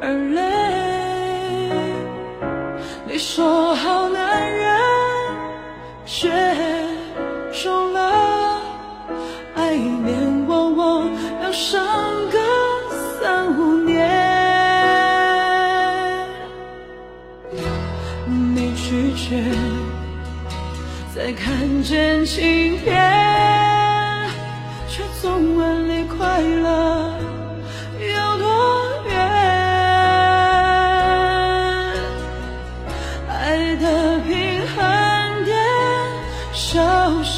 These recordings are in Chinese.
而泪。你说好男人，却说了爱一年往往要伤个三五年。你拒绝，再看见晴天，却总问你快乐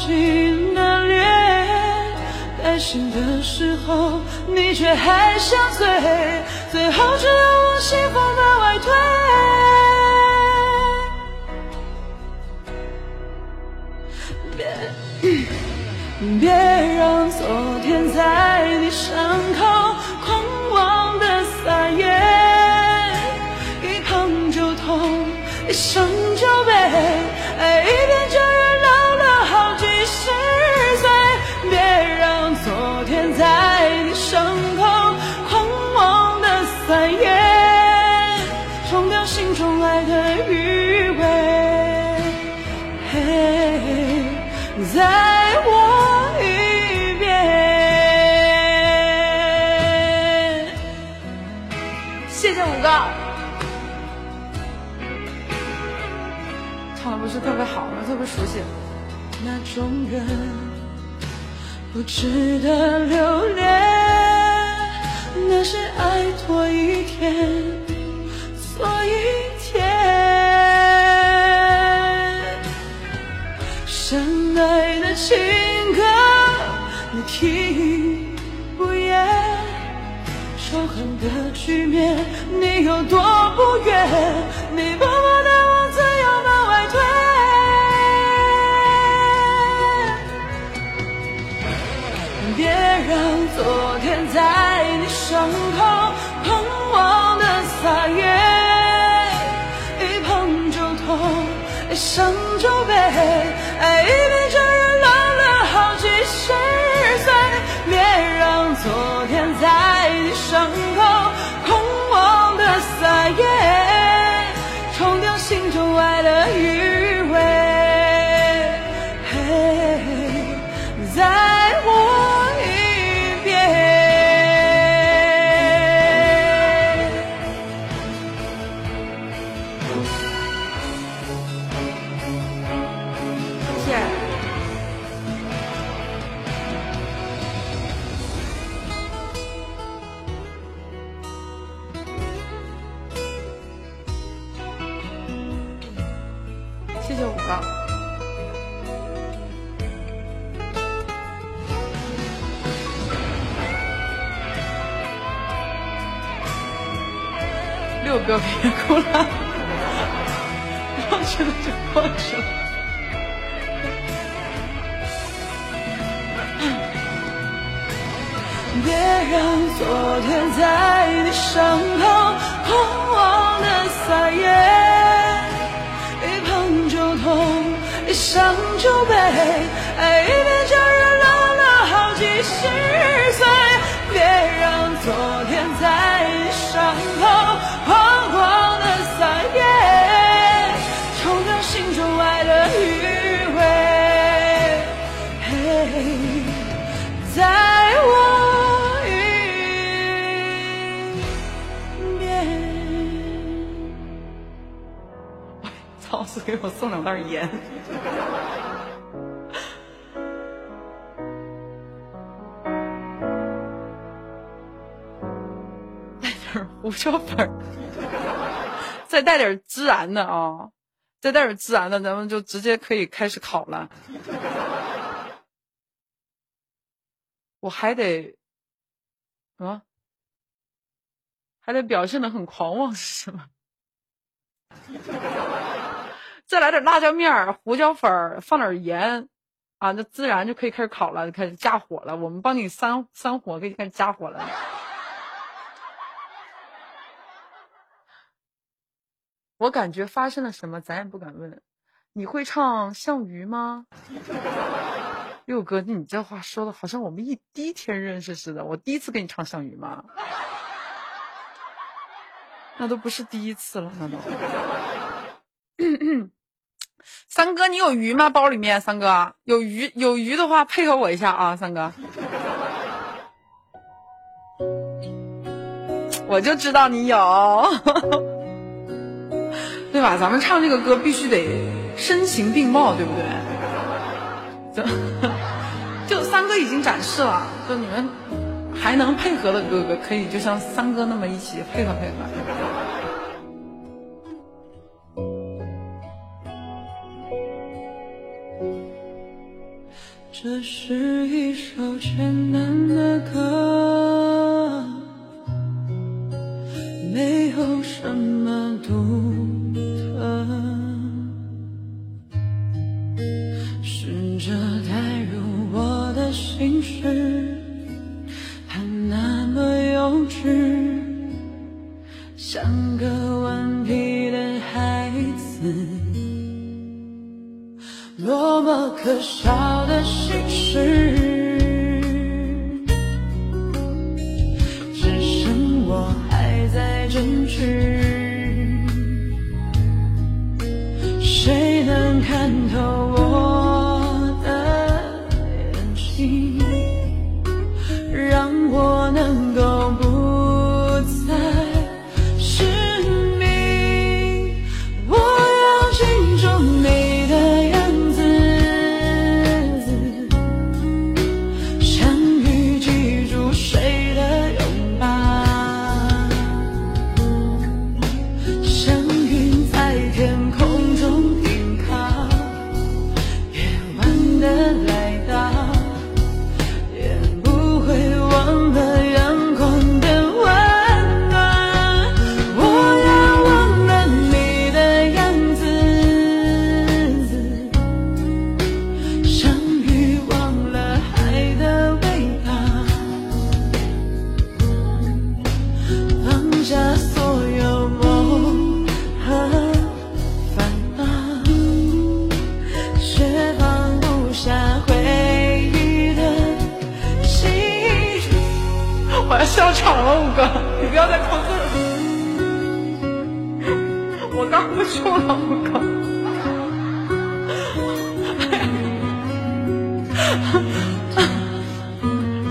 心的裂，开心的时候，你却还想醉，最后只有我心慌的外退。别别让昨天在昨天在你伤口狂妄的撒野，冲掉心中爱的余味。嘿，再我一遍。谢谢五哥，唱的不是特别好，特别熟悉。那种人不值得留恋，那是爱多一天，错一天。深爱的情歌，你听不厌；仇恨的局面，你有多不愿？你谢谢五个。六哥别哭了，过去了就过去了。别让昨天在你身旁狂妄一伤就悲，爱给我送两袋烟。带点胡椒粉，再带点孜然的啊，再带点孜然的，咱们就直接可以开始烤了。我还得，啊，还得表现的很狂妄是吗？再来点辣椒面儿、胡椒粉儿，放点盐，啊，那自然就可以开始烤了，就开始加火了。我们帮你三三火，可以开始加火了。我感觉发生了什么，咱也不敢问。你会唱《项羽》吗？六哥，你这话说的好像我们一第一天认识似的。我第一次给你唱《项羽》吗？那都不是第一次了，那都。三哥，你有鱼吗？包里面，三哥有鱼，有鱼的话配合我一下啊，三哥。我就知道你有，对吧？咱们唱这个歌必须得声情并茂，对不对？就就三哥已经展示了，就你们还能配合的哥哥，可以就像三哥那么一起配合配合。这是一首简单的歌，没有什么独特，试着带入我的心事，坚笑场了，五哥，你不要再扣字了，我刚不说了，五哥。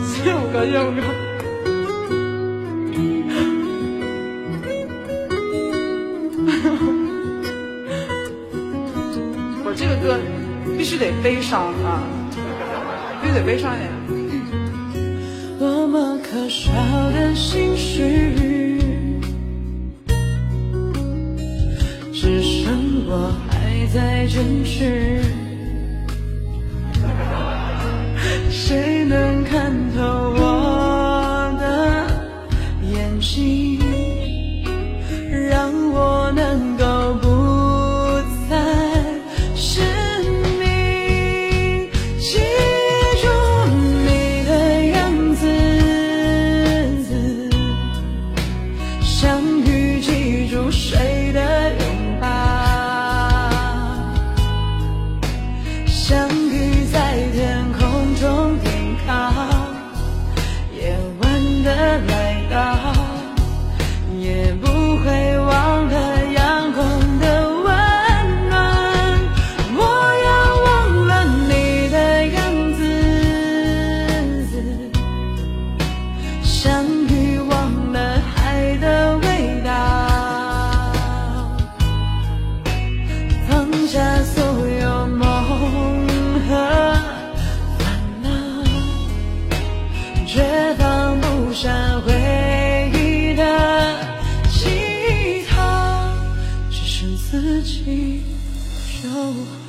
谢谢五哥，谢五哥。我这个歌必须得悲伤啊，必须得悲伤一点。少的心事只剩我还在坚持。谁能看透我的眼睛好。